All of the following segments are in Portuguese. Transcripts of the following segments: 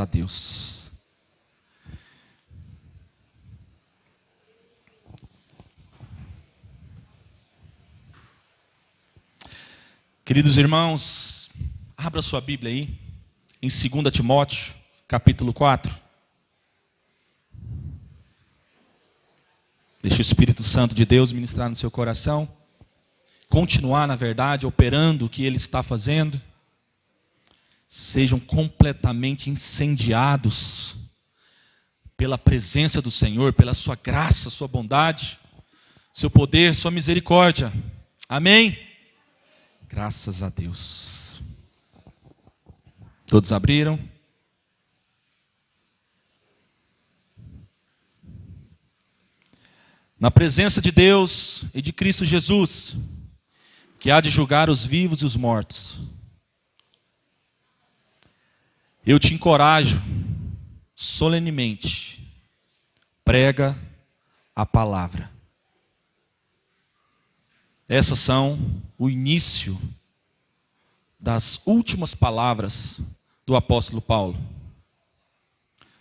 A Deus. Queridos irmãos, abra sua Bíblia aí, em 2 Timóteo, capítulo 4. Deixe o Espírito Santo de Deus ministrar no seu coração, continuar, na verdade, operando o que ele está fazendo sejam completamente incendiados pela presença do Senhor, pela Sua graça, Sua bondade, Seu poder, Sua misericórdia. Amém? Graças a Deus. Todos abriram? Na presença de Deus e de Cristo Jesus, que há de julgar os vivos e os mortos eu te encorajo solenemente, prega a palavra. Essas são o início das últimas palavras do apóstolo Paulo.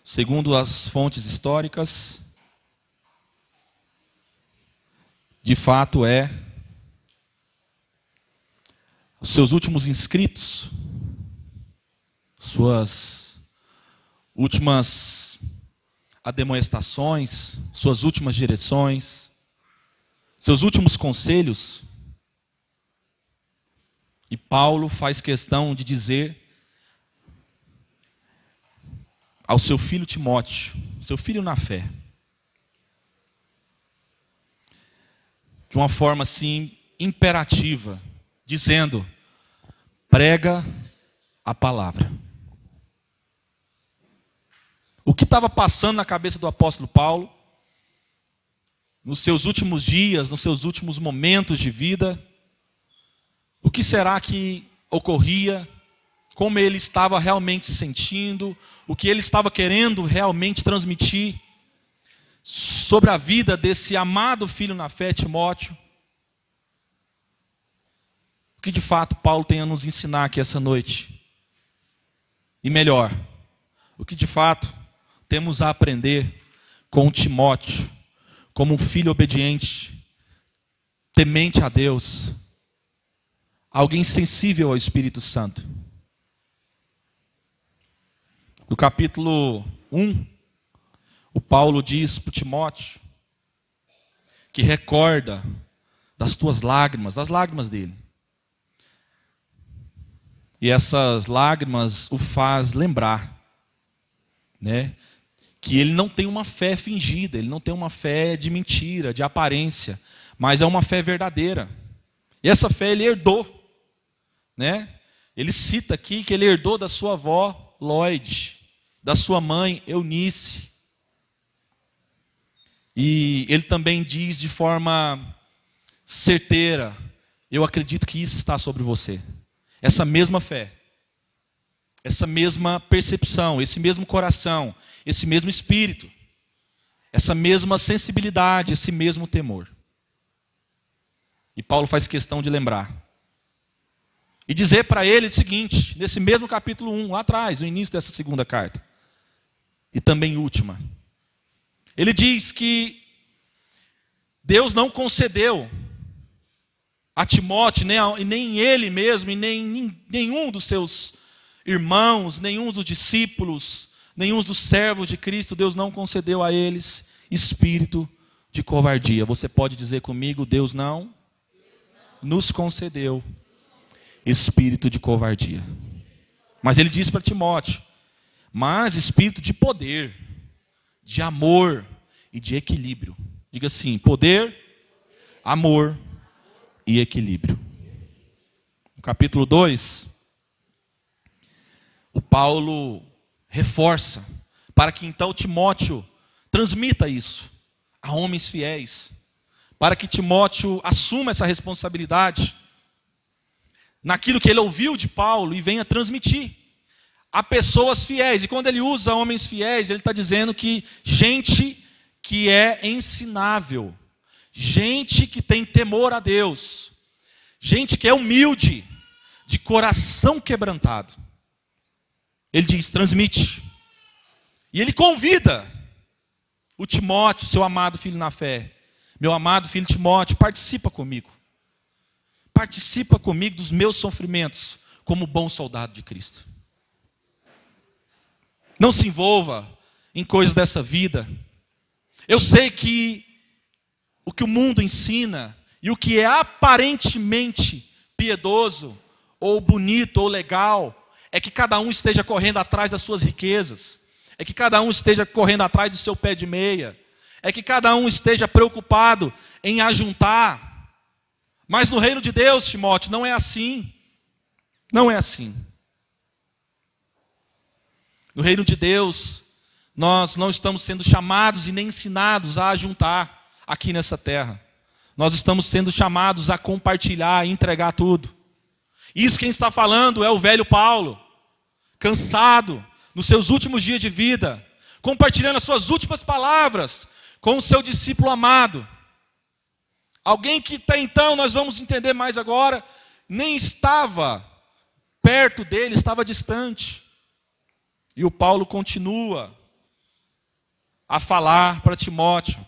Segundo as fontes históricas, de fato é os seus últimos inscritos suas últimas ademoestações, suas últimas direções, seus últimos conselhos. E Paulo faz questão de dizer ao seu filho Timóteo, seu filho na fé, de uma forma assim imperativa, dizendo: prega a palavra. O que estava passando na cabeça do apóstolo Paulo, nos seus últimos dias, nos seus últimos momentos de vida, o que será que ocorria, como ele estava realmente se sentindo, o que ele estava querendo realmente transmitir sobre a vida desse amado filho na fé, Timóteo. O que de fato Paulo tem a nos ensinar aqui essa noite? E melhor, o que de fato temos a aprender com Timóteo, como um filho obediente, temente a Deus, alguém sensível ao Espírito Santo. No capítulo 1, o Paulo diz para Timóteo que recorda das tuas lágrimas, das lágrimas dele. E essas lágrimas o faz lembrar, né, que ele não tem uma fé fingida, ele não tem uma fé de mentira, de aparência, mas é uma fé verdadeira. E essa fé ele herdou, né? Ele cita aqui que ele herdou da sua avó Lloyd, da sua mãe Eunice. E ele também diz de forma certeira: Eu acredito que isso está sobre você. Essa mesma fé essa mesma percepção, esse mesmo coração, esse mesmo espírito, essa mesma sensibilidade, esse mesmo temor. E Paulo faz questão de lembrar. E dizer para ele o seguinte, nesse mesmo capítulo 1, lá atrás, no início dessa segunda carta, e também última. Ele diz que Deus não concedeu a Timóteo, nem, a, nem ele mesmo, e nem nenhum dos seus irmãos, nenhum dos discípulos, nenhum dos servos de Cristo, Deus não concedeu a eles espírito de covardia. Você pode dizer comigo, Deus não nos concedeu espírito de covardia. Mas ele diz para Timóteo: mas espírito de poder, de amor e de equilíbrio. Diga assim: poder, amor e equilíbrio. No capítulo 2, o Paulo reforça para que então Timóteo transmita isso a homens fiéis, para que Timóteo assuma essa responsabilidade naquilo que ele ouviu de Paulo e venha transmitir a pessoas fiéis. E quando ele usa homens fiéis, ele está dizendo que gente que é ensinável, gente que tem temor a Deus, gente que é humilde, de coração quebrantado. Ele diz: transmite E ele convida o Timóteo, seu amado filho na fé. Meu amado filho Timóteo, participa comigo. Participa comigo dos meus sofrimentos, como bom soldado de Cristo. Não se envolva em coisas dessa vida. Eu sei que o que o mundo ensina e o que é aparentemente piedoso, ou bonito, ou legal, é que cada um esteja correndo atrás das suas riquezas, é que cada um esteja correndo atrás do seu pé de meia, é que cada um esteja preocupado em ajuntar. Mas no reino de Deus, Timóteo, não é assim. Não é assim. No reino de Deus, nós não estamos sendo chamados e nem ensinados a ajuntar aqui nessa terra. Nós estamos sendo chamados a compartilhar, a entregar tudo. Isso quem está falando é o velho Paulo, cansado, nos seus últimos dias de vida, compartilhando as suas últimas palavras com o seu discípulo amado. Alguém que até então, nós vamos entender mais agora, nem estava perto dele, estava distante. E o Paulo continua a falar para Timóteo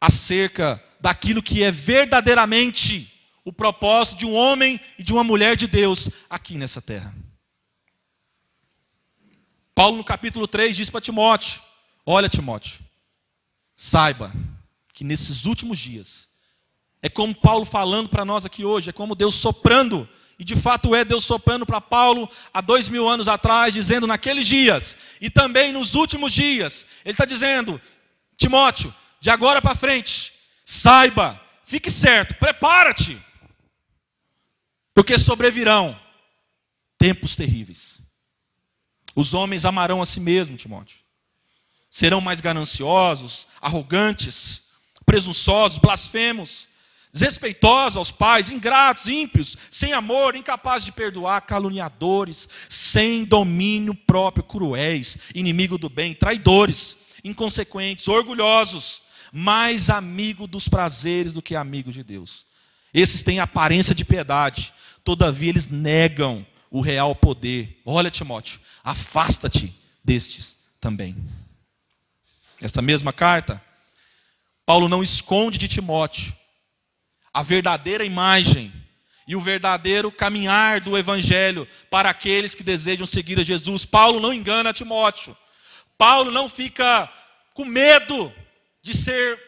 acerca daquilo que é verdadeiramente o propósito de um homem e de uma mulher de Deus aqui nessa terra. Paulo, no capítulo 3, diz para Timóteo: Olha, Timóteo, saiba que nesses últimos dias, é como Paulo falando para nós aqui hoje, é como Deus soprando, e de fato é Deus soprando para Paulo há dois mil anos atrás, dizendo naqueles dias, e também nos últimos dias, ele está dizendo: Timóteo, de agora para frente, saiba, fique certo, prepara-te, porque sobrevirão tempos terríveis. Os homens amarão a si mesmos, Timóteo. Serão mais gananciosos, arrogantes, presunçosos, blasfemos, desrespeitosos aos pais, ingratos, ímpios, sem amor, incapazes de perdoar, caluniadores, sem domínio próprio, cruéis, inimigo do bem, traidores, inconsequentes, orgulhosos, mais amigo dos prazeres do que amigo de Deus. Esses têm aparência de piedade, todavia eles negam o real poder. Olha, Timóteo, afasta-te destes também. Esta mesma carta, Paulo não esconde de Timóteo a verdadeira imagem e o verdadeiro caminhar do evangelho para aqueles que desejam seguir a Jesus. Paulo não engana Timóteo. Paulo não fica com medo de ser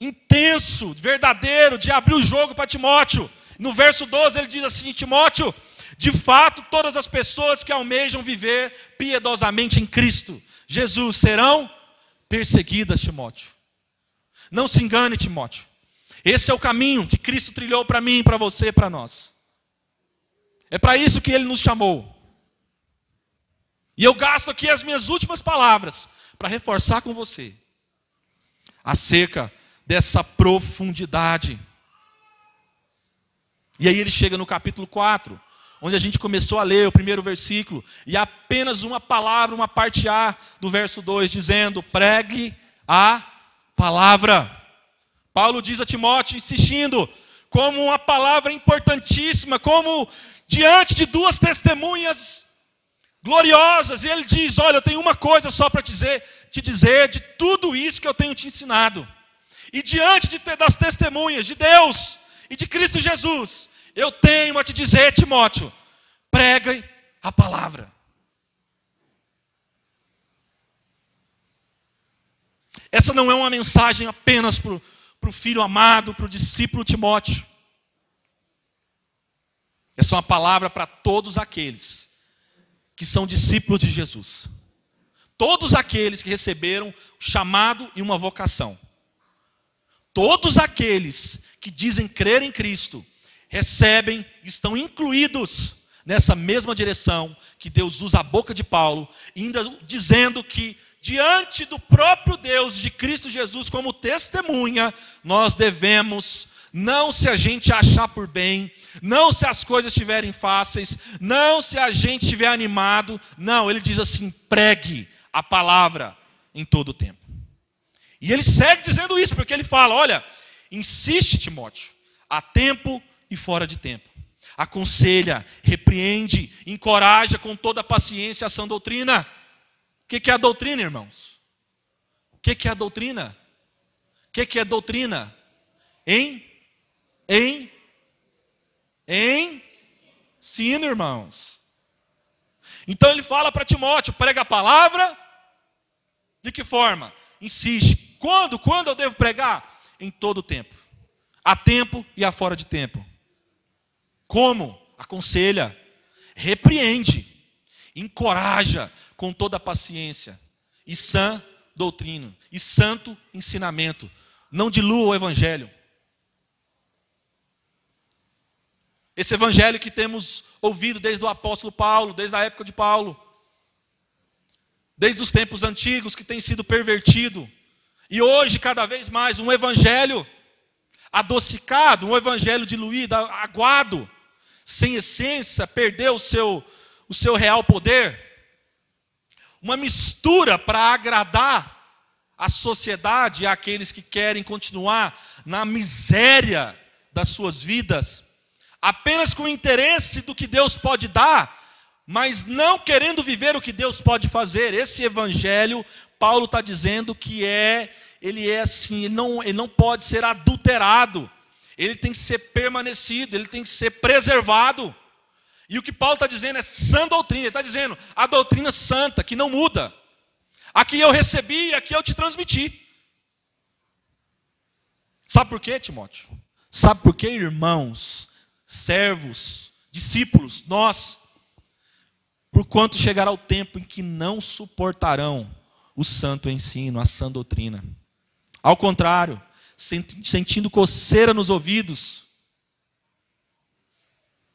intenso, verdadeiro, de abrir o jogo para Timóteo. No verso 12 ele diz assim: Timóteo, de fato, todas as pessoas que almejam viver piedosamente em Cristo Jesus serão perseguidas, Timóteo. Não se engane, Timóteo. Esse é o caminho que Cristo trilhou para mim, para você, para nós. É para isso que ele nos chamou. E eu gasto aqui as minhas últimas palavras para reforçar com você acerca dessa profundidade. E aí ele chega no capítulo 4, onde a gente começou a ler o primeiro versículo, e apenas uma palavra, uma parte A do verso 2, dizendo: pregue a palavra. Paulo diz a Timóteo, insistindo, como uma palavra importantíssima, como diante de duas testemunhas gloriosas, e ele diz: Olha, eu tenho uma coisa só para dizer, te dizer de tudo isso que eu tenho te ensinado. E diante de, das testemunhas de Deus e de Cristo Jesus, eu tenho a te dizer, Timóteo, pregue a palavra. Essa não é uma mensagem apenas para o filho amado, para o discípulo Timóteo. Essa é uma palavra para todos aqueles que são discípulos de Jesus. Todos aqueles que receberam o chamado e uma vocação. Todos aqueles que dizem crer em Cristo recebem, estão incluídos nessa mesma direção que Deus usa a boca de Paulo, ainda dizendo que diante do próprio Deus de Cristo Jesus como testemunha, nós devemos não se a gente achar por bem, não se as coisas estiverem fáceis, não se a gente estiver animado, não, ele diz assim: pregue a palavra em todo o tempo. E ele segue dizendo isso, porque ele fala: olha, insiste, Timóteo, a tempo e fora de tempo. Aconselha, repreende, encoraja com toda a paciência a sã doutrina. O que é a doutrina, irmãos? O que é a doutrina? O que é doutrina? Em? Em? Em? Ensino, irmãos. Então ele fala para Timóteo: prega a palavra. De que forma? Insiste. Quando? Quando eu devo pregar? Em todo o tempo. A tempo e a fora de tempo. Como? Aconselha, repreende, encoraja com toda a paciência e sã doutrina e santo ensinamento. Não dilua o evangelho. Esse evangelho que temos ouvido desde o apóstolo Paulo, desde a época de Paulo, desde os tempos antigos que tem sido pervertido, e hoje cada vez mais um evangelho adocicado, um evangelho diluído, aguado, sem essência, perdeu o seu, o seu real poder. Uma mistura para agradar a sociedade e aqueles que querem continuar na miséria das suas vidas apenas com interesse do que Deus pode dar, mas não querendo viver o que Deus pode fazer. Esse evangelho, Paulo está dizendo que é, ele é assim, ele não, ele não pode ser adulterado, ele tem que ser permanecido, ele tem que ser preservado. E o que Paulo está dizendo é sã doutrina, ele está dizendo a doutrina santa, que não muda. Aqui eu recebi e aqui eu te transmiti. Sabe por quê, Timóteo? Sabe por quê, irmãos? servos, discípulos, nós, por quanto chegará o tempo em que não suportarão o santo ensino, a sã doutrina. Ao contrário, sentindo coceira nos ouvidos,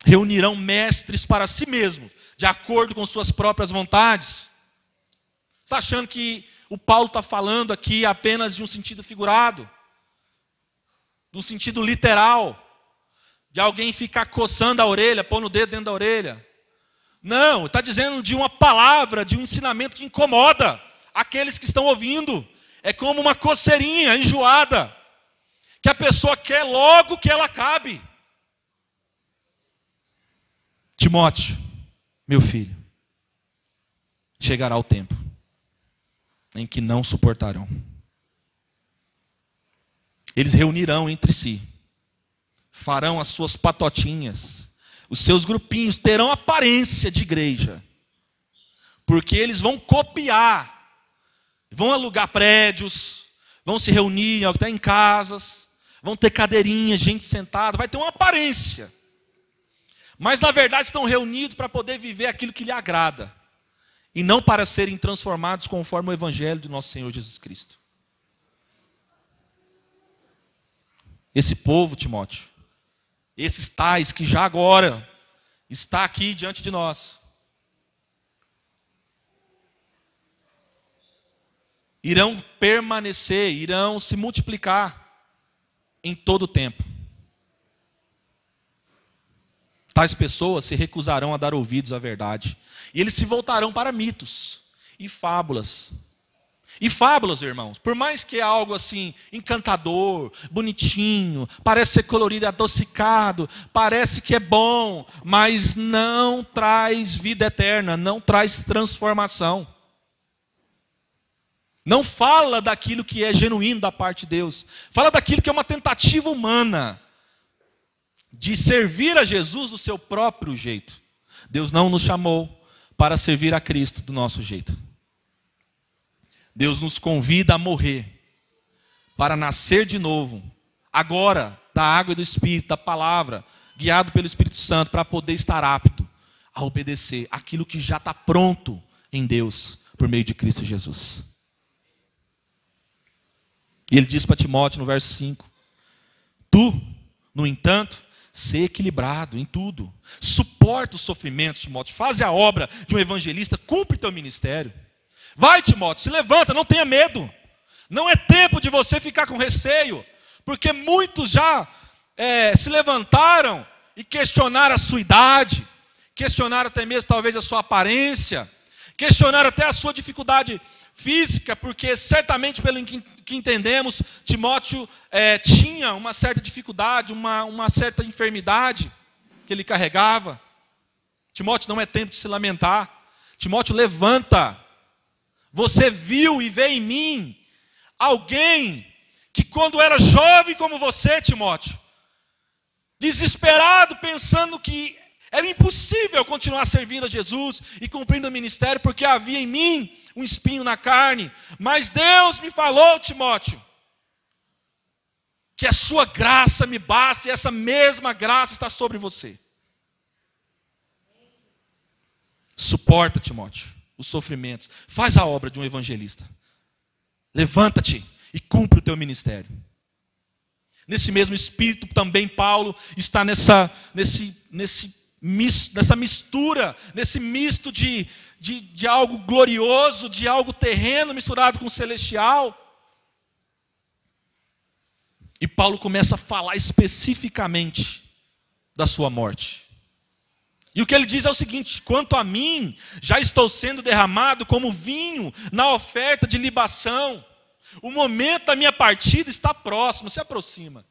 reunirão mestres para si mesmos, de acordo com suas próprias vontades. Está achando que o Paulo está falando aqui apenas de um sentido figurado, de um sentido literal? de alguém ficar coçando a orelha, pondo o dedo dentro da orelha. Não, está dizendo de uma palavra, de um ensinamento que incomoda aqueles que estão ouvindo. É como uma coceirinha enjoada, que a pessoa quer logo que ela acabe. Timóteo, meu filho, chegará o tempo em que não suportarão. Eles reunirão entre si farão as suas patotinhas, os seus grupinhos terão aparência de igreja, porque eles vão copiar, vão alugar prédios, vão se reunir até em casas, vão ter cadeirinhas, gente sentada, vai ter uma aparência. Mas na verdade estão reunidos para poder viver aquilo que lhe agrada, e não para serem transformados conforme o evangelho do nosso Senhor Jesus Cristo. Esse povo, Timóteo, esses tais que já agora está aqui diante de nós. Irão permanecer, irão se multiplicar em todo o tempo. Tais pessoas se recusarão a dar ouvidos à verdade, e eles se voltarão para mitos e fábulas e fábulas, irmãos, por mais que é algo assim encantador, bonitinho, parece ser colorido, adocicado, parece que é bom, mas não traz vida eterna, não traz transformação. Não fala daquilo que é genuíno da parte de Deus, fala daquilo que é uma tentativa humana de servir a Jesus do seu próprio jeito. Deus não nos chamou para servir a Cristo do nosso jeito. Deus nos convida a morrer, para nascer de novo, agora, da água e do Espírito, da palavra, guiado pelo Espírito Santo, para poder estar apto a obedecer aquilo que já está pronto em Deus, por meio de Cristo Jesus. E ele diz para Timóteo no verso 5: Tu, no entanto, ser equilibrado em tudo, suporta os sofrimentos, Timóteo, faz a obra de um evangelista, cumpre teu ministério. Vai, Timóteo, se levanta, não tenha medo. Não é tempo de você ficar com receio, porque muitos já é, se levantaram e questionaram a sua idade, questionaram até mesmo talvez a sua aparência, questionaram até a sua dificuldade física, porque certamente, pelo que, entendemos, Timóteo é, tinha uma certa dificuldade, uma, uma certa enfermidade que ele carregava. Timóteo não é tempo de se lamentar. Timóteo levanta, Você viu e vê em mim alguém que, quando era jovem como você, Timóteo, desesperado, pensando que era impossível continuar servindo a Jesus e cumprindo o ministério, porque havia em mim um espinho na carne. Mas Deus me falou, Timóteo, que a sua graça me basta e essa mesma graça está sobre você. Suporta, Timóteo, os sofrimentos. Faz a obra de um evangelista. Levanta-te e cumpre o teu ministério. Nesse mesmo espírito também Paulo está nessa, nesse, nesse, nessa mistura, nesse misto de, de, de algo glorioso, de algo terreno misturado com celestial. E Paulo começa a falar especificamente da sua morte. E o que ele diz é o seguinte: quanto a mim, já estou sendo derramado como vinho na oferta de libação. O momento da minha partida está próximo, se aproxima.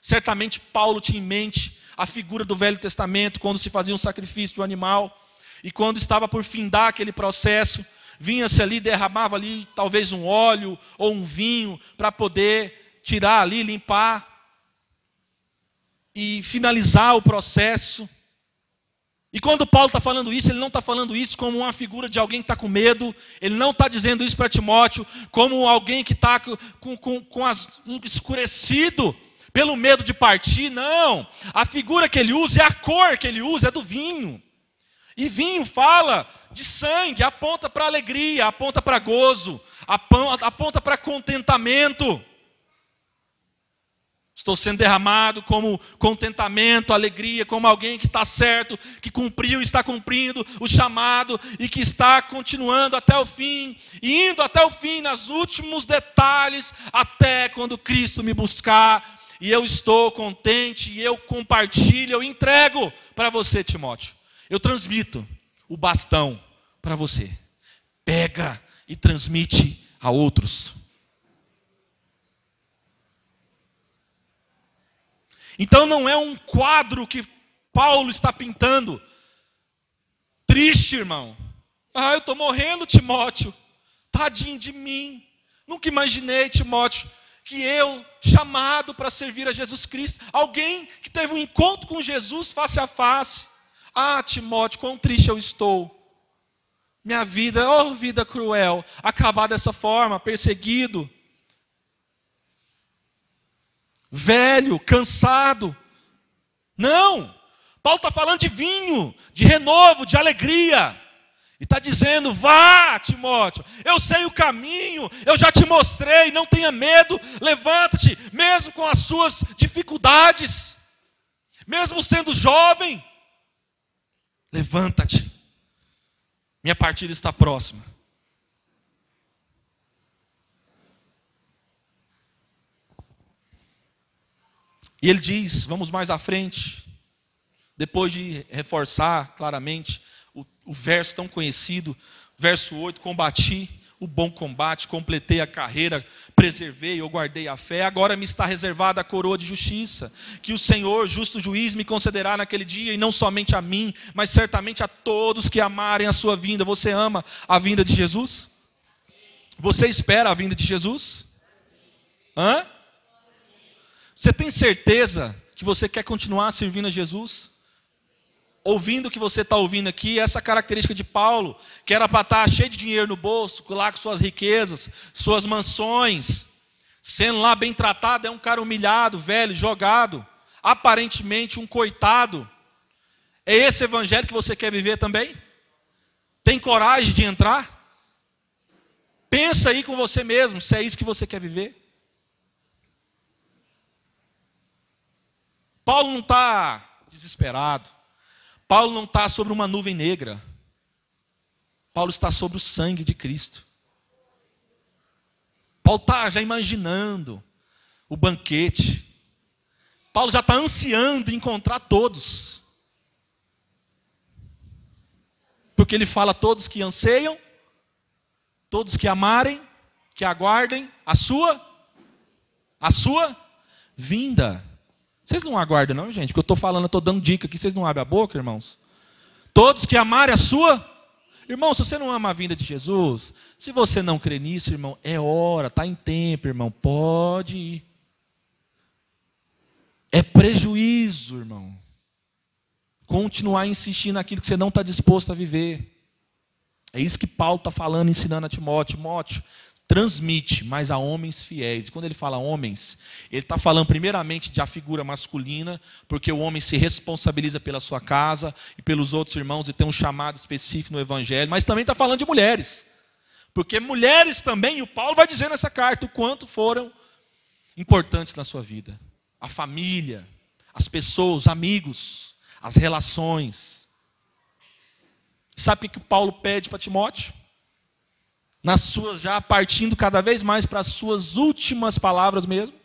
Certamente Paulo tinha em mente a figura do Velho Testamento, quando se fazia um sacrifício de um animal, e quando estava por findar aquele processo, vinha-se ali, derramava ali talvez um óleo ou um vinho para poder tirar ali, limpar e finalizar o processo. E quando Paulo está falando isso, ele não está falando isso como uma figura de alguém que está com medo, ele não está dizendo isso para Timóteo como alguém que está com, com, com as, escurecido pelo medo de partir, não. A figura que ele usa, é a cor que ele usa, é do vinho. E vinho fala de sangue, aponta para alegria, aponta para gozo, aponta para contentamento. Estou sendo derramado como contentamento, alegria, como alguém que está certo, que cumpriu está cumprindo o chamado e que está continuando até o fim, indo até o fim, nos últimos detalhes, até quando Cristo me buscar. E eu estou contente, e eu compartilho, eu entrego para você, Timóteo. Eu transmito o bastão para você. Pega e transmite a outros. Então não é um quadro que Paulo está pintando. Triste, irmão. Ah, eu estou morrendo, Timóteo. Tadinho de mim. Nunca imaginei, Timóteo, que eu, chamado para servir a Jesus Cristo, alguém que teve um encontro com Jesus face a face. Ah, Timóteo, quão triste eu estou. Minha vida, oh vida cruel, acabar dessa forma, perseguido velho, cansado. Não! Paulo está falando de vinho, de renovo, de alegria. E está dizendo: vá, Timóteo, eu sei o caminho, eu já te mostrei, não tenha medo, levanta-te, mesmo com as suas dificuldades, mesmo sendo jovem, levanta-te, minha partida está próxima. E ele diz, vamos mais à frente, depois de reforçar claramente o, o verso tão conhecido, verso 8: Combati o bom combate, completei a carreira, preservei ou guardei a fé, agora me está reservada a coroa de justiça, que o Senhor, justo juiz, me concederá naquele dia, e não somente a mim, mas certamente a todos que amarem a sua vinda. Você ama a vinda de Jesus? Você espera a vinda de Jesus? Hã? Você tem certeza que você quer continuar servindo a Jesus? Ouvindo o que você está ouvindo aqui, essa característica de Paulo, que era para estar tá cheio de dinheiro no bolso, lá com suas riquezas, suas mansões, sendo lá bem tratado, é um cara humilhado, velho, jogado, aparentemente um coitado. É esse evangelho que você quer viver também? Tem coragem de entrar? Pensa aí com você mesmo, se é isso que você quer viver. Paulo não está desesperado. Paulo não está sobre uma nuvem negra. Paulo está sobre o sangue de Cristo. Paulo está já imaginando o banquete. Paulo já está ansiando encontrar todos. Porque ele fala todos que anseiam, todos que amarem, que aguardem a sua a sua vinda. Vocês não aguardam, não, gente? Porque eu estou falando, eu estou dando dica aqui, vocês não abrem a boca, irmãos? Todos que amarem a sua. Irmão, se você não ama a vinda de Jesus, se você não crê nisso, irmão, é hora, está em tempo, irmão, pode ir. É prejuízo, irmão. Continuar insistindo naquilo que você não está disposto a viver. É isso que Paulo está falando, ensinando a Timóteo. Timóteo, transmite, mas a homens fiéis. E quando ele fala homens, ele está falando primeiramente de a figura masculina, porque o homem se responsabiliza pela sua casa e pelos outros irmãos e tem um chamado específico no Evangelho, mas também está falando de mulheres. Porque mulheres também, e o Paulo vai dizer nessa carta o quanto foram importantes na sua vida. A família, as pessoas, os amigos, as relações. Sabe o que Paulo pede para Timóteo? Nas suas já partindo cada vez mais para as suas últimas palavras mesmo.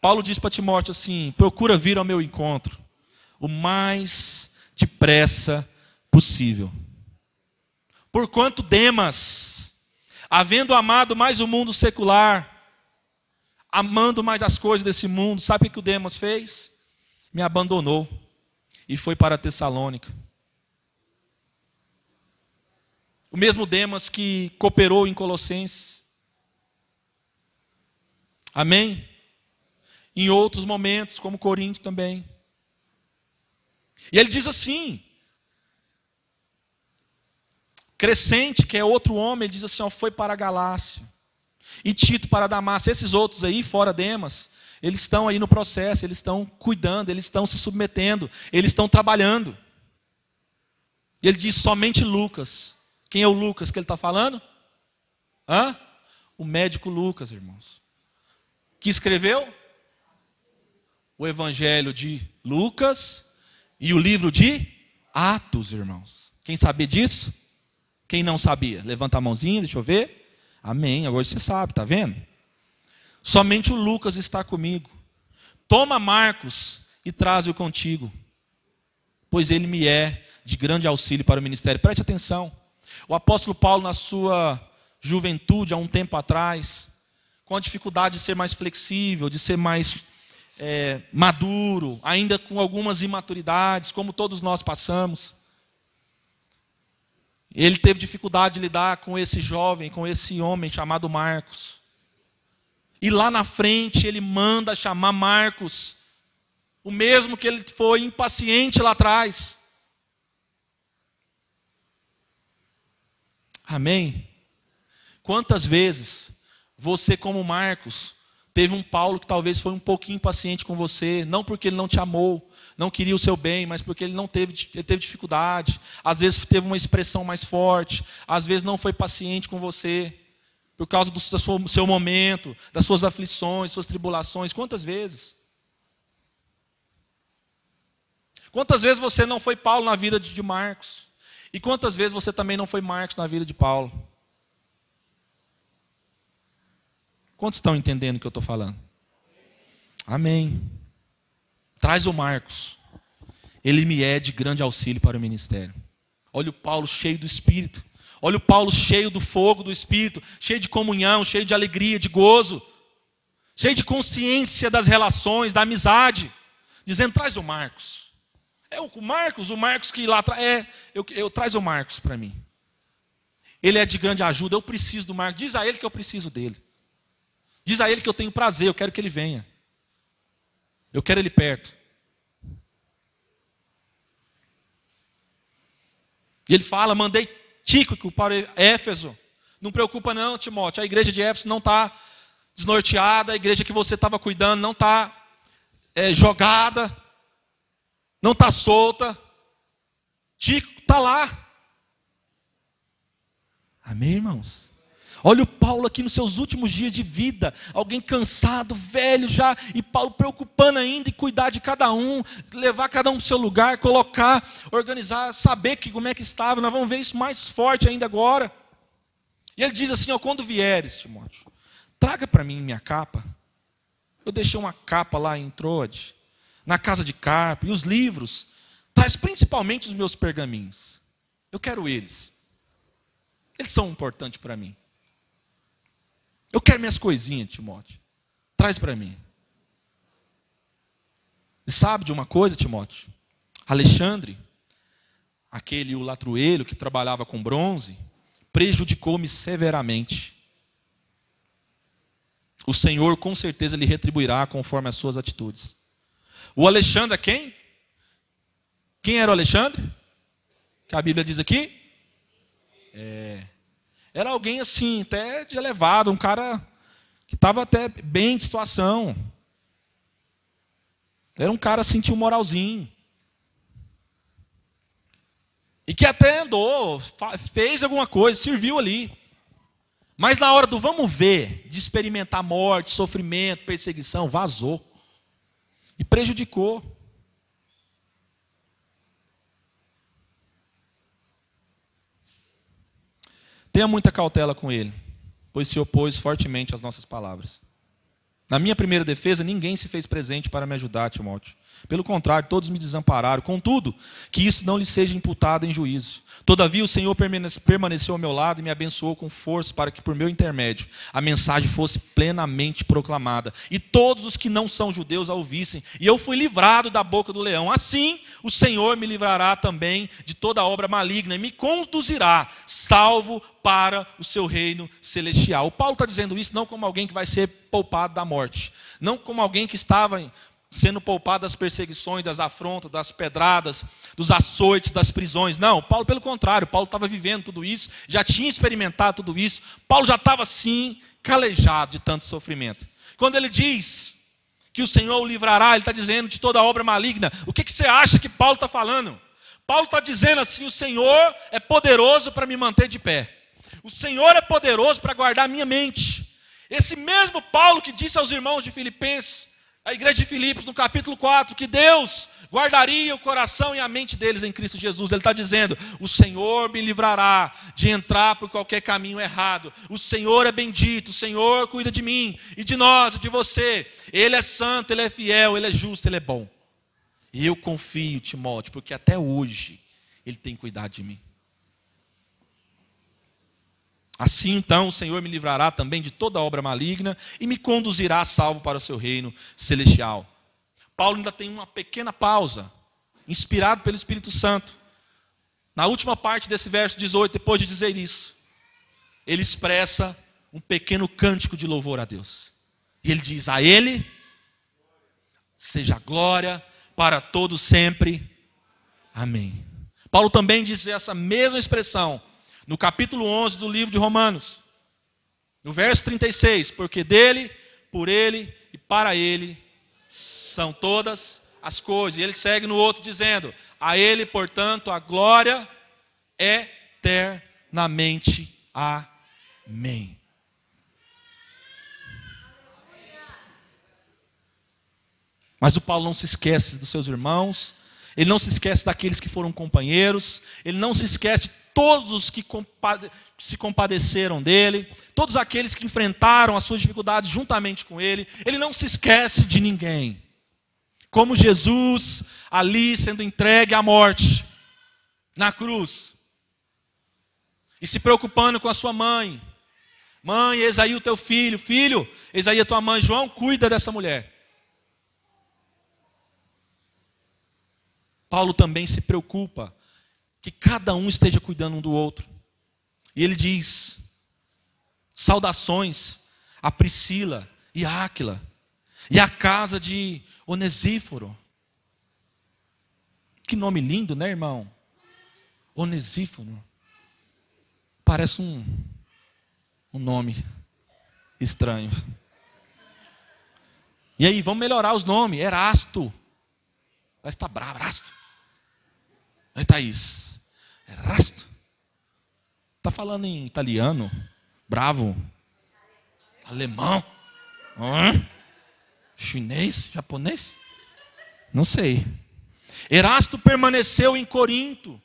Paulo diz para Timóteo assim: procura vir ao meu encontro o mais depressa possível. Porquanto Demas, havendo amado mais o mundo secular, amando mais as coisas desse mundo, sabe o que o Demas fez? Me abandonou e foi para Tessalônica. O mesmo Demas que cooperou em Colossenses. Amém? Em outros momentos, como Corinto também. E ele diz assim: Crescente, que é outro homem, ele diz assim: ó, foi para a Galácia. E Tito para Damasco. Esses outros aí, fora Demas, eles estão aí no processo, eles estão cuidando, eles estão se submetendo, eles estão trabalhando. E ele diz: somente Lucas quem é o Lucas que ele está falando? Hã? O médico Lucas, irmãos. Que escreveu o Evangelho de Lucas e o livro de Atos, irmãos. Quem sabia disso? Quem não sabia? Levanta a mãozinha, deixa eu ver. Amém. Agora você sabe, tá vendo? Somente o Lucas está comigo. Toma Marcos e traze-o contigo, pois ele me é de grande auxílio para o ministério. Preste atenção. O apóstolo Paulo, na sua juventude, há um tempo atrás, com a dificuldade de ser mais flexível, de ser mais é, maduro, ainda com algumas imaturidades, como todos nós passamos. Ele teve dificuldade de lidar com esse jovem, com esse homem chamado Marcos. E lá na frente ele manda chamar Marcos, o mesmo que ele foi impaciente lá atrás. Amém? Quantas vezes você, como Marcos, teve um Paulo que talvez foi um pouquinho impaciente com você, não porque ele não te amou, não queria o seu bem, mas porque ele não teve, ele teve dificuldade, às vezes teve uma expressão mais forte, às vezes não foi paciente com você, por causa do seu momento, das suas aflições, suas tribulações. Quantas vezes? Quantas vezes você não foi Paulo na vida de Marcos? E quantas vezes você também não foi Marcos na vida de Paulo? Quantos estão entendendo o que eu estou falando? Amém. Traz o Marcos. Ele me é de grande auxílio para o ministério. Olha o Paulo cheio do Espírito. Olha o Paulo cheio do fogo do Espírito, cheio de comunhão, cheio de alegria, de gozo, cheio de consciência das relações, da amizade, dizendo: traz o Marcos. É o Marcos, o Marcos que lá atrás. É, eu, eu traz o Marcos para mim. Ele é de grande ajuda, eu preciso do Marcos. Diz a ele que eu preciso dele. Diz a ele que eu tenho prazer, eu quero que ele venha. Eu quero ele perto. E ele fala: mandei Tíquico para Éfeso. Não preocupa, não, Timóteo. A igreja de Éfeso não está desnorteada, a igreja que você estava cuidando não está é, jogada não está solta. Tico está lá. Amém, irmãos? Olha o Paulo aqui nos seus últimos dias de vida, alguém cansado, velho já, e Paulo preocupando ainda em cuidar de cada um, levar cada um para o seu lugar, colocar, organizar, saber que, como é que estava. Nós vamos ver isso mais forte ainda agora. E ele diz assim: ó, quando vieres, Timóteo, traga para mim minha capa. Eu deixei uma capa lá em Troade na casa de Carpo, e os livros, traz principalmente os meus pergaminhos. Eu quero eles. Eles são importantes para mim. Eu quero minhas coisinhas, Timóteo. Traz para mim. E sabe de uma coisa, Timóteo? Alexandre, aquele o que trabalhava com bronze, prejudicou-me severamente. O Senhor com certeza lhe retribuirá conforme as suas atitudes. O Alexandre é quem? Quem era o Alexandre? Que a Bíblia diz aqui? É, era alguém assim, até de elevado, um cara que estava até bem de situação. Era um cara assim, tinha um moralzinho. E que até andou, fez alguma coisa, serviu ali. Mas na hora do vamos ver, de experimentar morte, sofrimento, perseguição, vazou. E prejudicou. Tenha muita cautela com ele, pois se opôs fortemente às nossas palavras. Na minha primeira defesa, ninguém se fez presente para me ajudar, Timóteo. Pelo contrário, todos me desampararam. Contudo, que isso não lhe seja imputado em juízo. Todavia, o Senhor permaneceu ao meu lado e me abençoou com força para que, por meu intermédio, a mensagem fosse plenamente proclamada e todos os que não são judeus a ouvissem. E eu fui livrado da boca do leão. Assim, o Senhor me livrará também de toda obra maligna e me conduzirá, salvo para o seu reino celestial. O Paulo está dizendo isso não como alguém que vai ser poupado da morte, não como alguém que estava sendo poupado das perseguições, das afrontas, das pedradas, dos açoites, das prisões. Não, Paulo, pelo contrário, Paulo estava vivendo tudo isso, já tinha experimentado tudo isso. Paulo já estava assim, calejado de tanto sofrimento. Quando ele diz que o Senhor o livrará, ele está dizendo de toda obra maligna. O que, que você acha que Paulo está falando? Paulo está dizendo assim: o Senhor é poderoso para me manter de pé. O Senhor é poderoso para guardar minha mente. Esse mesmo Paulo que disse aos irmãos de Filipenses, a igreja de Filipos, no capítulo 4, que Deus guardaria o coração e a mente deles em Cristo Jesus. Ele está dizendo: O Senhor me livrará de entrar por qualquer caminho errado. O Senhor é bendito, o Senhor cuida de mim e de nós e de você. Ele é santo, ele é fiel, ele é justo, ele é bom. E eu confio, Timóteo, porque até hoje ele tem cuidado de mim. Assim então o Senhor me livrará também de toda obra maligna e me conduzirá salvo para o seu reino celestial. Paulo ainda tem uma pequena pausa, inspirado pelo Espírito Santo. Na última parte desse verso 18, depois de dizer isso, ele expressa um pequeno cântico de louvor a Deus. E ele diz: A Ele seja glória para todos sempre. Amém. Paulo também diz essa mesma expressão no capítulo 11 do livro de Romanos, no verso 36, porque dele, por ele e para ele são todas as coisas. E ele segue no outro dizendo: A ele, portanto, a glória eternamente. Amém. Mas o Paulo não se esquece dos seus irmãos, ele não se esquece daqueles que foram companheiros, ele não se esquece de todos os que se compadeceram dele, todos aqueles que enfrentaram as suas dificuldades juntamente com ele, ele não se esquece de ninguém. Como Jesus ali sendo entregue à morte, na cruz, e se preocupando com a sua mãe. Mãe, eis aí o teu filho, filho, eis aí a tua mãe, João, cuida dessa mulher. Paulo também se preocupa que cada um esteja cuidando um do outro. E ele diz: saudações a Priscila e a Áquila, e a casa de Onesíforo. Que nome lindo, né, irmão? Onesíforo. Parece um, um nome estranho. E aí, vamos melhorar os nomes. Erasto. Parece que está bravo, Erasto. Aí, Thaís. Erasto. Está falando em italiano? Bravo. Alemão? Chinês? Japonês? Não sei. Erasto permaneceu em Corinto.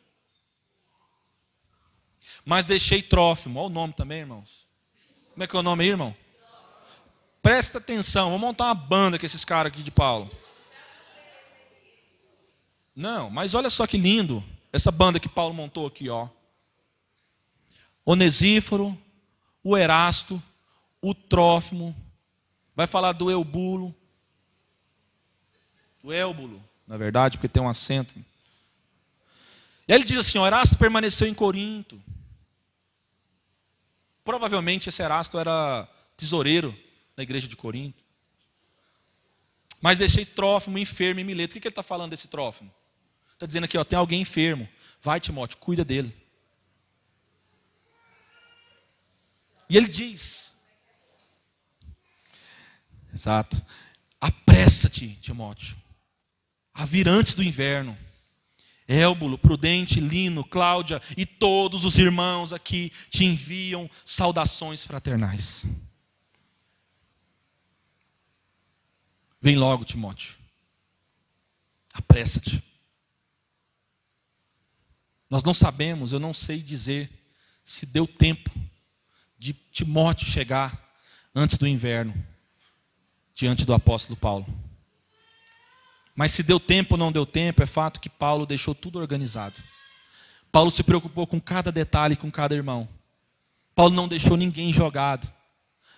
Mas deixei Trófimo. Olha o nome também, irmãos. Como é que é o nome aí, irmão? Presta atenção. Vamos montar uma banda com esses caras aqui de Paulo. Não, mas olha só que lindo. Essa banda que Paulo montou aqui, ó. Onesíforo, o Erasto, o Trófimo, vai falar do Eubulo, do Élbulo, na verdade, porque tem um acento. E aí ele diz assim: ó, Erasto permaneceu em Corinto. Provavelmente esse Erasto era tesoureiro na igreja de Corinto. Mas deixei Trófimo enfermo em Mileto. O que ele está falando desse Trófimo? Está dizendo aqui, ó, tem alguém enfermo. Vai, Timóteo, cuida dele. E ele diz: Exato. Apressa-te, Timóteo, a vir antes do inverno. Élbulo, Prudente, Lino, Cláudia e todos os irmãos aqui te enviam saudações fraternais. Vem logo, Timóteo. Apressa-te. Nós não sabemos, eu não sei dizer se deu tempo de Timóteo chegar antes do inverno, diante do apóstolo Paulo. Mas se deu tempo ou não deu tempo, é fato que Paulo deixou tudo organizado. Paulo se preocupou com cada detalhe, com cada irmão. Paulo não deixou ninguém jogado.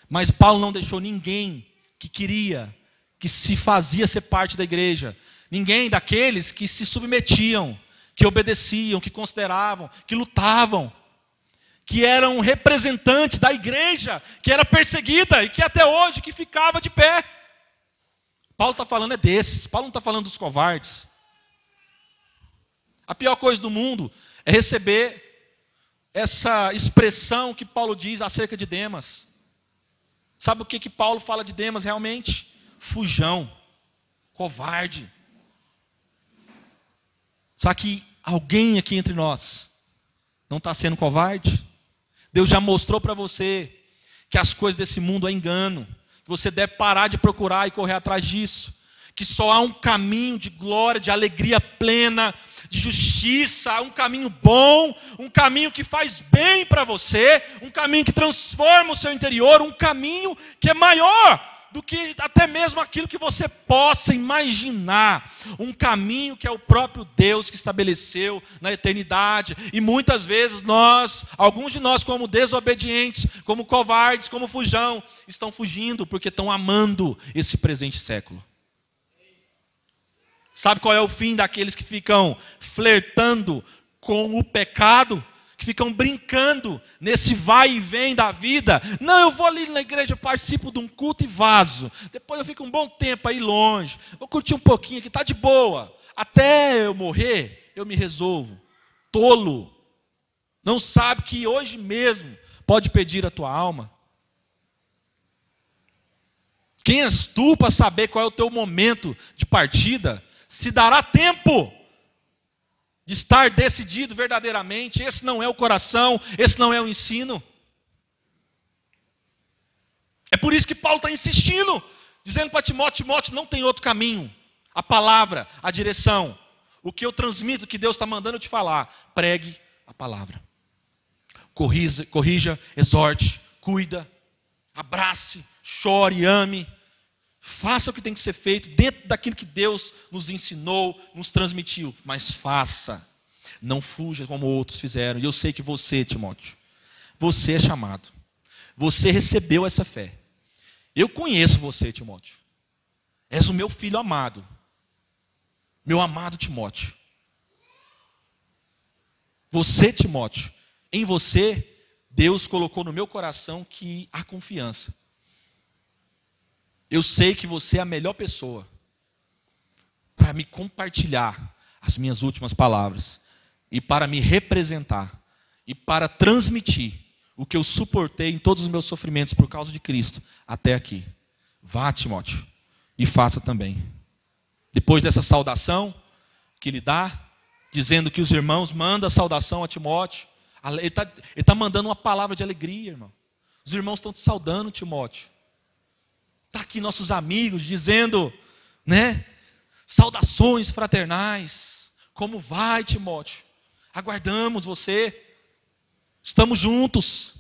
Mas Paulo não deixou ninguém que queria, que se fazia ser parte da igreja. Ninguém daqueles que se submetiam, que obedeciam, que consideravam, que lutavam que eram representantes da igreja, que era perseguida e que até hoje que ficava de pé. Paulo está falando é desses, Paulo não está falando dos covardes. A pior coisa do mundo é receber essa expressão que Paulo diz acerca de Demas. Sabe o que, que Paulo fala de Demas realmente? Fujão, covarde. Só que alguém aqui entre nós não está sendo covarde? Deus já mostrou para você que as coisas desse mundo é engano, que você deve parar de procurar e correr atrás disso, que só há um caminho de glória, de alegria plena, de justiça, um caminho bom, um caminho que faz bem para você, um caminho que transforma o seu interior, um caminho que é maior do que até mesmo aquilo que você possa imaginar. Um caminho que é o próprio Deus que estabeleceu na eternidade. E muitas vezes nós, alguns de nós, como desobedientes, como covardes, como fujão, estão fugindo porque estão amando esse presente século. Sabe qual é o fim daqueles que ficam flertando com o pecado? Que ficam brincando nesse vai e vem da vida. Não, eu vou ali na igreja, participo de um culto e vaso. Depois eu fico um bom tempo aí longe. Vou curtir um pouquinho aqui, tá de boa. Até eu morrer, eu me resolvo. Tolo. Não sabe que hoje mesmo pode pedir a tua alma. Quem és tu para saber qual é o teu momento de partida? Se dará tempo de estar decidido verdadeiramente. Esse não é o coração, esse não é o ensino. É por isso que Paulo está insistindo, dizendo para Timóteo: Timóteo, não tem outro caminho. A palavra, a direção, o que eu transmito, o que Deus está mandando eu te falar, pregue a palavra. Corrija, corrija, exorte, cuida, abrace, chore, ame. Faça o que tem que ser feito dentro daquilo que Deus nos ensinou, nos transmitiu, mas faça. Não fuja como outros fizeram. E eu sei que você, Timóteo, você é chamado. Você recebeu essa fé. Eu conheço você, Timóteo. És o meu filho amado. Meu amado Timóteo. Você, Timóteo, em você, Deus colocou no meu coração que há confiança. Eu sei que você é a melhor pessoa para me compartilhar as minhas últimas palavras e para me representar e para transmitir o que eu suportei em todos os meus sofrimentos por causa de Cristo até aqui. Vá, Timóteo, e faça também. Depois dessa saudação que ele dá, dizendo que os irmãos mandam a saudação a Timóteo, ele está tá mandando uma palavra de alegria, irmão. Os irmãos estão te saudando, Timóteo. Está aqui nossos amigos dizendo, né? Saudações fraternais. Como vai, Timóteo? Aguardamos você. Estamos juntos.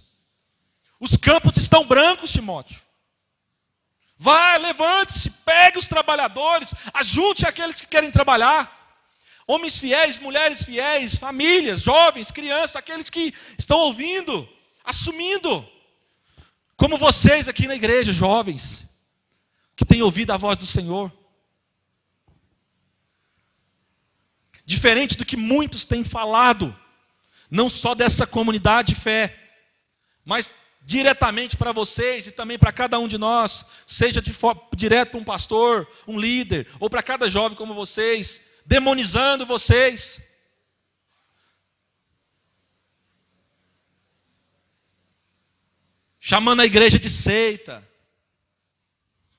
Os campos estão brancos, Timóteo. Vai, levante-se, pegue os trabalhadores, ajunte aqueles que querem trabalhar. Homens fiéis, mulheres fiéis, famílias, jovens, crianças, aqueles que estão ouvindo, assumindo. Como vocês aqui na igreja, jovens que tem ouvido a voz do Senhor. Diferente do que muitos têm falado, não só dessa comunidade de fé, mas diretamente para vocês e também para cada um de nós, seja de direto para um pastor, um líder, ou para cada jovem como vocês, demonizando vocês. Chamando a igreja de seita,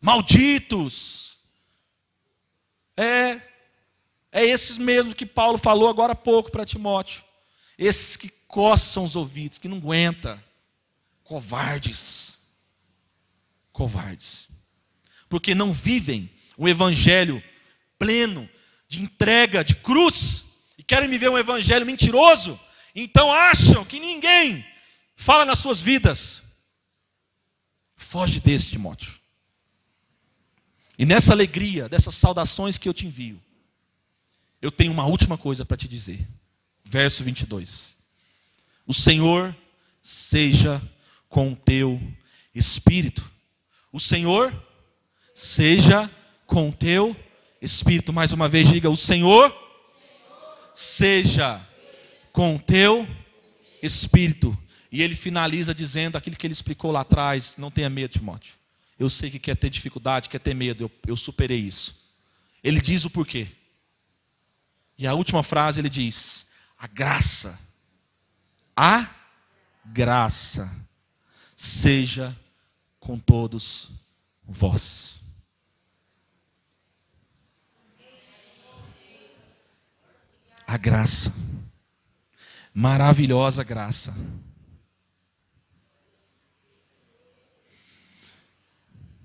malditos. É, é esses mesmos que Paulo falou agora há pouco para Timóteo. Esses que coçam os ouvidos, que não aguenta. Covardes. Covardes. Porque não vivem um evangelho pleno, de entrega, de cruz, e querem viver um evangelho mentiroso, então acham que ninguém fala nas suas vidas. Foge desse, Timóteo. E nessa alegria, dessas saudações que eu te envio, eu tenho uma última coisa para te dizer. Verso 22. O Senhor seja com o teu espírito. O Senhor seja com o teu espírito. Mais uma vez, diga: O Senhor seja com o teu espírito. E ele finaliza dizendo aquilo que ele explicou lá atrás: Não tenha medo, Timóteo. Eu sei que quer ter dificuldade, quer ter medo, eu, eu superei isso. Ele diz o porquê. E a última frase ele diz: A graça, a graça seja com todos vós. A graça, maravilhosa graça.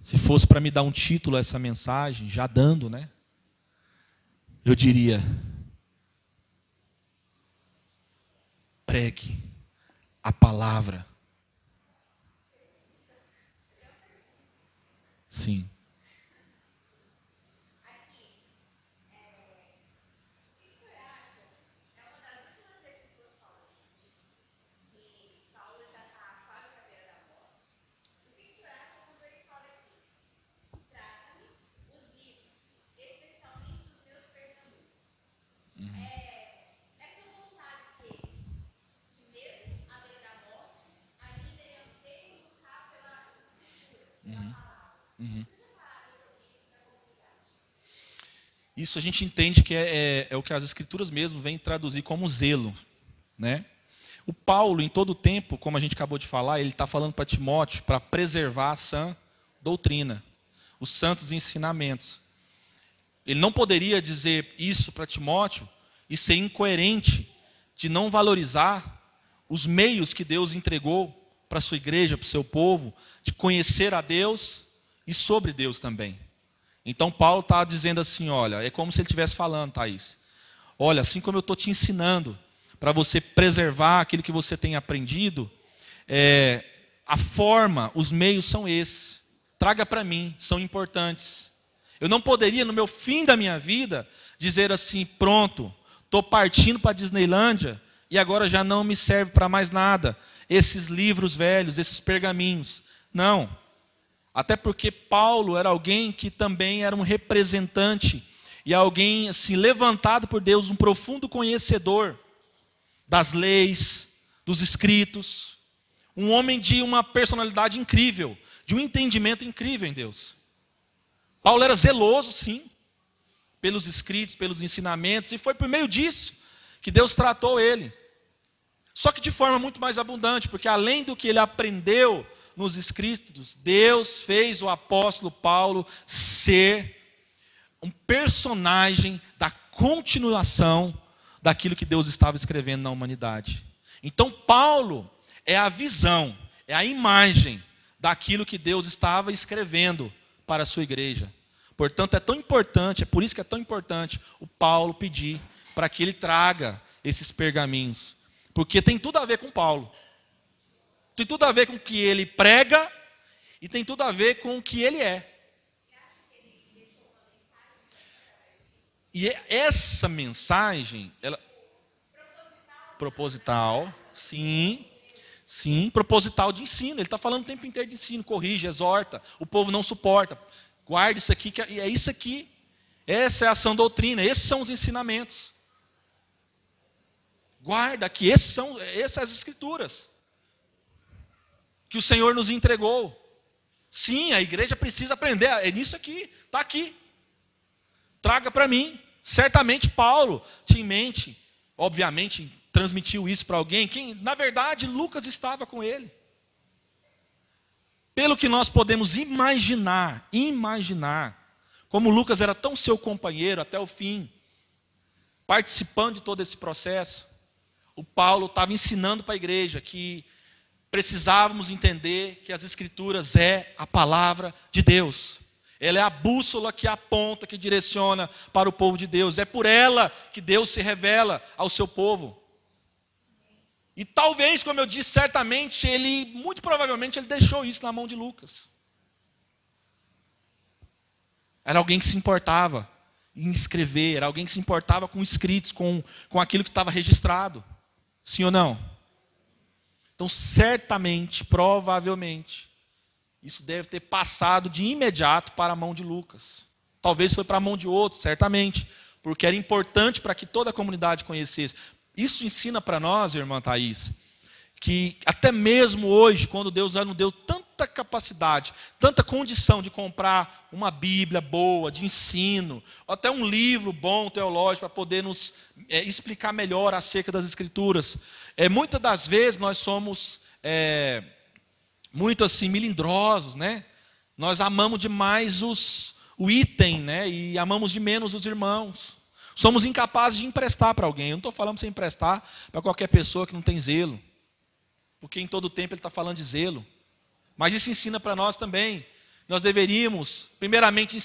Se fosse para me dar um título a essa mensagem, já dando, né? Eu diria: pregue a palavra Sim. Isso a gente entende que é, é, é, o que as escrituras mesmo vêm traduzir como zelo. Né? O Paulo, em todo o tempo, como a gente acabou de falar, ele está falando para Timóteo para preservar a sã doutrina, os santos ensinamentos. Ele não poderia dizer isso para Timóteo e ser incoerente de não valorizar os meios que Deus entregou para a sua igreja, para o seu povo, de conhecer a Deus e sobre Deus também. Então Paulo está dizendo assim: olha, é como se ele estivesse falando, Thaís. Olha, assim como eu estou te ensinando para você preservar aquilo que você tem aprendido, é, a forma, os meios são esses. Traga para mim, são importantes. Eu não poderia, no meu fim da minha vida, dizer assim: pronto, estou partindo para a Disneylândia e agora já não me serve para mais nada. Esses livros velhos, esses pergaminhos. Não. Até porque Paulo era alguém que também era um representante e alguém assim levantado por Deus, um profundo conhecedor das leis, dos escritos, um homem de uma personalidade incrível, de um entendimento incrível em Deus. Paulo era zeloso, sim, pelos escritos, pelos ensinamentos, e foi por meio disso que Deus tratou ele. Só que de forma muito mais abundante, porque além do que ele aprendeu nos escritos, Deus fez o apóstolo Paulo ser um personagem da continuação daquilo que Deus estava escrevendo na humanidade. Então, Paulo é a visão, é a imagem daquilo que Deus estava escrevendo para a sua igreja. Portanto, é tão importante, é por isso que é tão importante o Paulo pedir para que ele traga esses pergaminhos, porque tem tudo a ver com Paulo. Tem tudo a ver com o que ele prega e tem tudo a ver com o que ele é. E essa mensagem, ela proposital, sim, sim, proposital de ensino. Ele está falando o tempo inteiro de ensino, corrige, exorta. O povo não suporta. Guarde isso aqui, que é isso aqui. Essa é a ação doutrina, esses são os ensinamentos. Guarda que esses são essas escrituras que o Senhor nos entregou. Sim, a igreja precisa aprender, é nisso aqui, está aqui. Traga para mim. Certamente Paulo tinha em mente, obviamente, transmitiu isso para alguém, quem, na verdade, Lucas estava com ele. Pelo que nós podemos imaginar, imaginar, como Lucas era tão seu companheiro até o fim, participando de todo esse processo, o Paulo estava ensinando para a igreja que precisávamos entender que as Escrituras é a palavra de Deus. Ela é a bússola que aponta, que direciona para o povo de Deus. É por ela que Deus se revela ao seu povo. E talvez, como eu disse, certamente ele, muito provavelmente, ele deixou isso na mão de Lucas. Era alguém que se importava em escrever, era alguém que se importava com escritos, com, com aquilo que estava registrado. Sim ou não? Então, certamente, provavelmente, isso deve ter passado de imediato para a mão de Lucas. Talvez foi para a mão de outros, certamente, porque era importante para que toda a comunidade conhecesse. Isso ensina para nós, irmã Thaís, que até mesmo hoje, quando Deus já nos deu tanta capacidade, tanta condição de comprar uma Bíblia boa, de ensino, ou até um livro bom teológico para poder nos é, explicar melhor acerca das Escrituras, é, muitas das vezes nós somos é, muito assim milindrosos, né? Nós amamos demais os, o item, né? E amamos de menos os irmãos. Somos incapazes de emprestar para alguém. Eu não estou falando para emprestar para qualquer pessoa que não tem zelo. Porque em todo tempo ele está falando de zelo. Mas isso ensina para nós também. Nós deveríamos, primeiramente,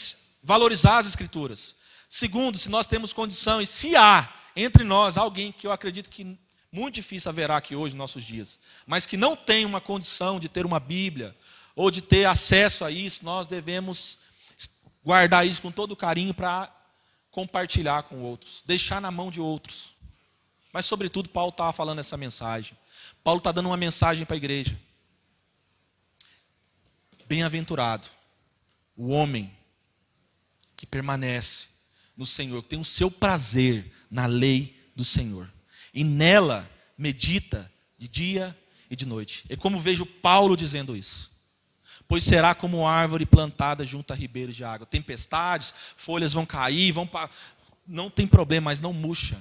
valorizar as escrituras. Segundo, se nós temos condição, e se há entre nós alguém que eu acredito que muito difícil haverá aqui hoje, nos nossos dias, mas que não tem uma condição de ter uma Bíblia, ou de ter acesso a isso, nós devemos guardar isso com todo carinho para compartilhar com outros, deixar na mão de outros. Mas, sobretudo, Paulo estava falando essa mensagem. Paulo está dando uma mensagem para a igreja. Bem-aventurado o homem que permanece no Senhor, que tem o seu prazer na lei do Senhor e nela medita de dia e de noite. É como vejo Paulo dizendo isso. Pois será como árvore plantada junto a ribeiros de água. Tempestades, folhas vão cair, vão pa... não tem problema, mas não murcha.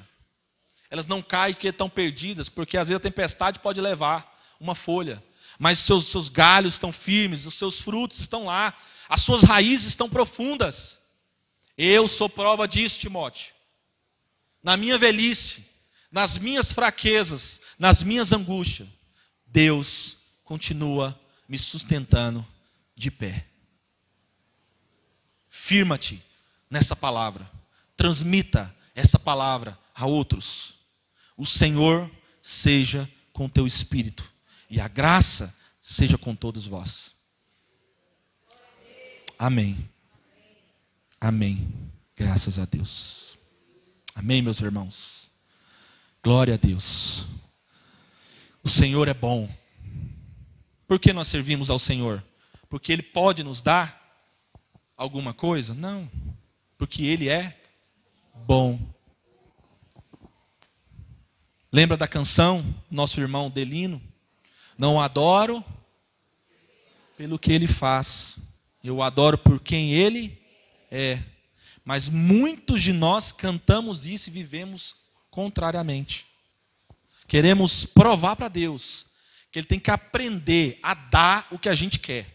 Elas não caem porque estão perdidas, porque às vezes a tempestade pode levar uma folha, mas seus, seus galhos estão firmes, os seus frutos estão lá, as suas raízes estão profundas. Eu sou prova disso, Timóteo. Na minha velhice, nas minhas fraquezas, nas minhas angústias, Deus continua me sustentando de pé. Firma-te nessa palavra, transmita essa palavra a outros. O Senhor seja com teu espírito e a graça seja com todos vós. Amém. Amém. Graças a Deus. Amém, meus irmãos. Glória a Deus. O Senhor é bom. Por que nós servimos ao Senhor? Porque Ele pode nos dar alguma coisa? Não. Porque Ele é bom. Lembra da canção, nosso irmão Delino? Não adoro pelo que ele faz, eu adoro por quem ele é. Mas muitos de nós cantamos isso e vivemos contrariamente. Queremos provar para Deus que Ele tem que aprender a dar o que a gente quer.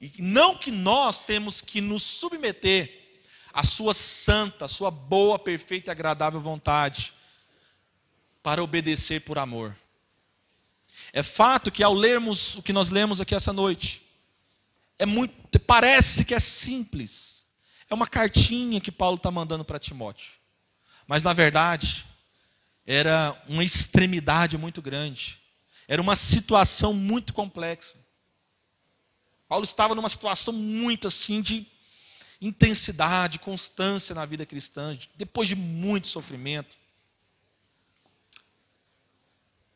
E não que nós temos que nos submeter à Sua santa, à Sua boa, perfeita e agradável vontade para obedecer por amor. É fato que ao lermos o que nós lemos aqui essa noite, é muito, parece que é simples. É uma cartinha que Paulo está mandando para Timóteo. Mas na verdade, era uma extremidade muito grande. Era uma situação muito complexa. Paulo estava numa situação muito assim de intensidade, constância na vida cristã, depois de muito sofrimento.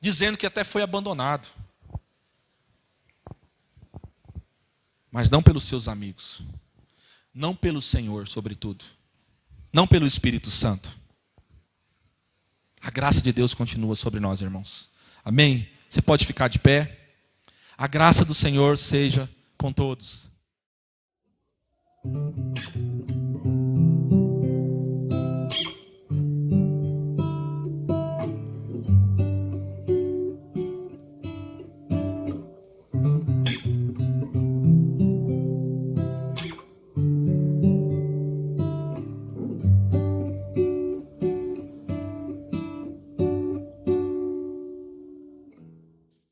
Dizendo que até foi abandonado. Mas não pelos seus amigos. Não pelo Senhor, sobretudo. Não pelo Espírito Santo A graça de Deus continua sobre nós, irmãos. Amém? Você pode ficar de pé. A graça do Senhor seja com todos.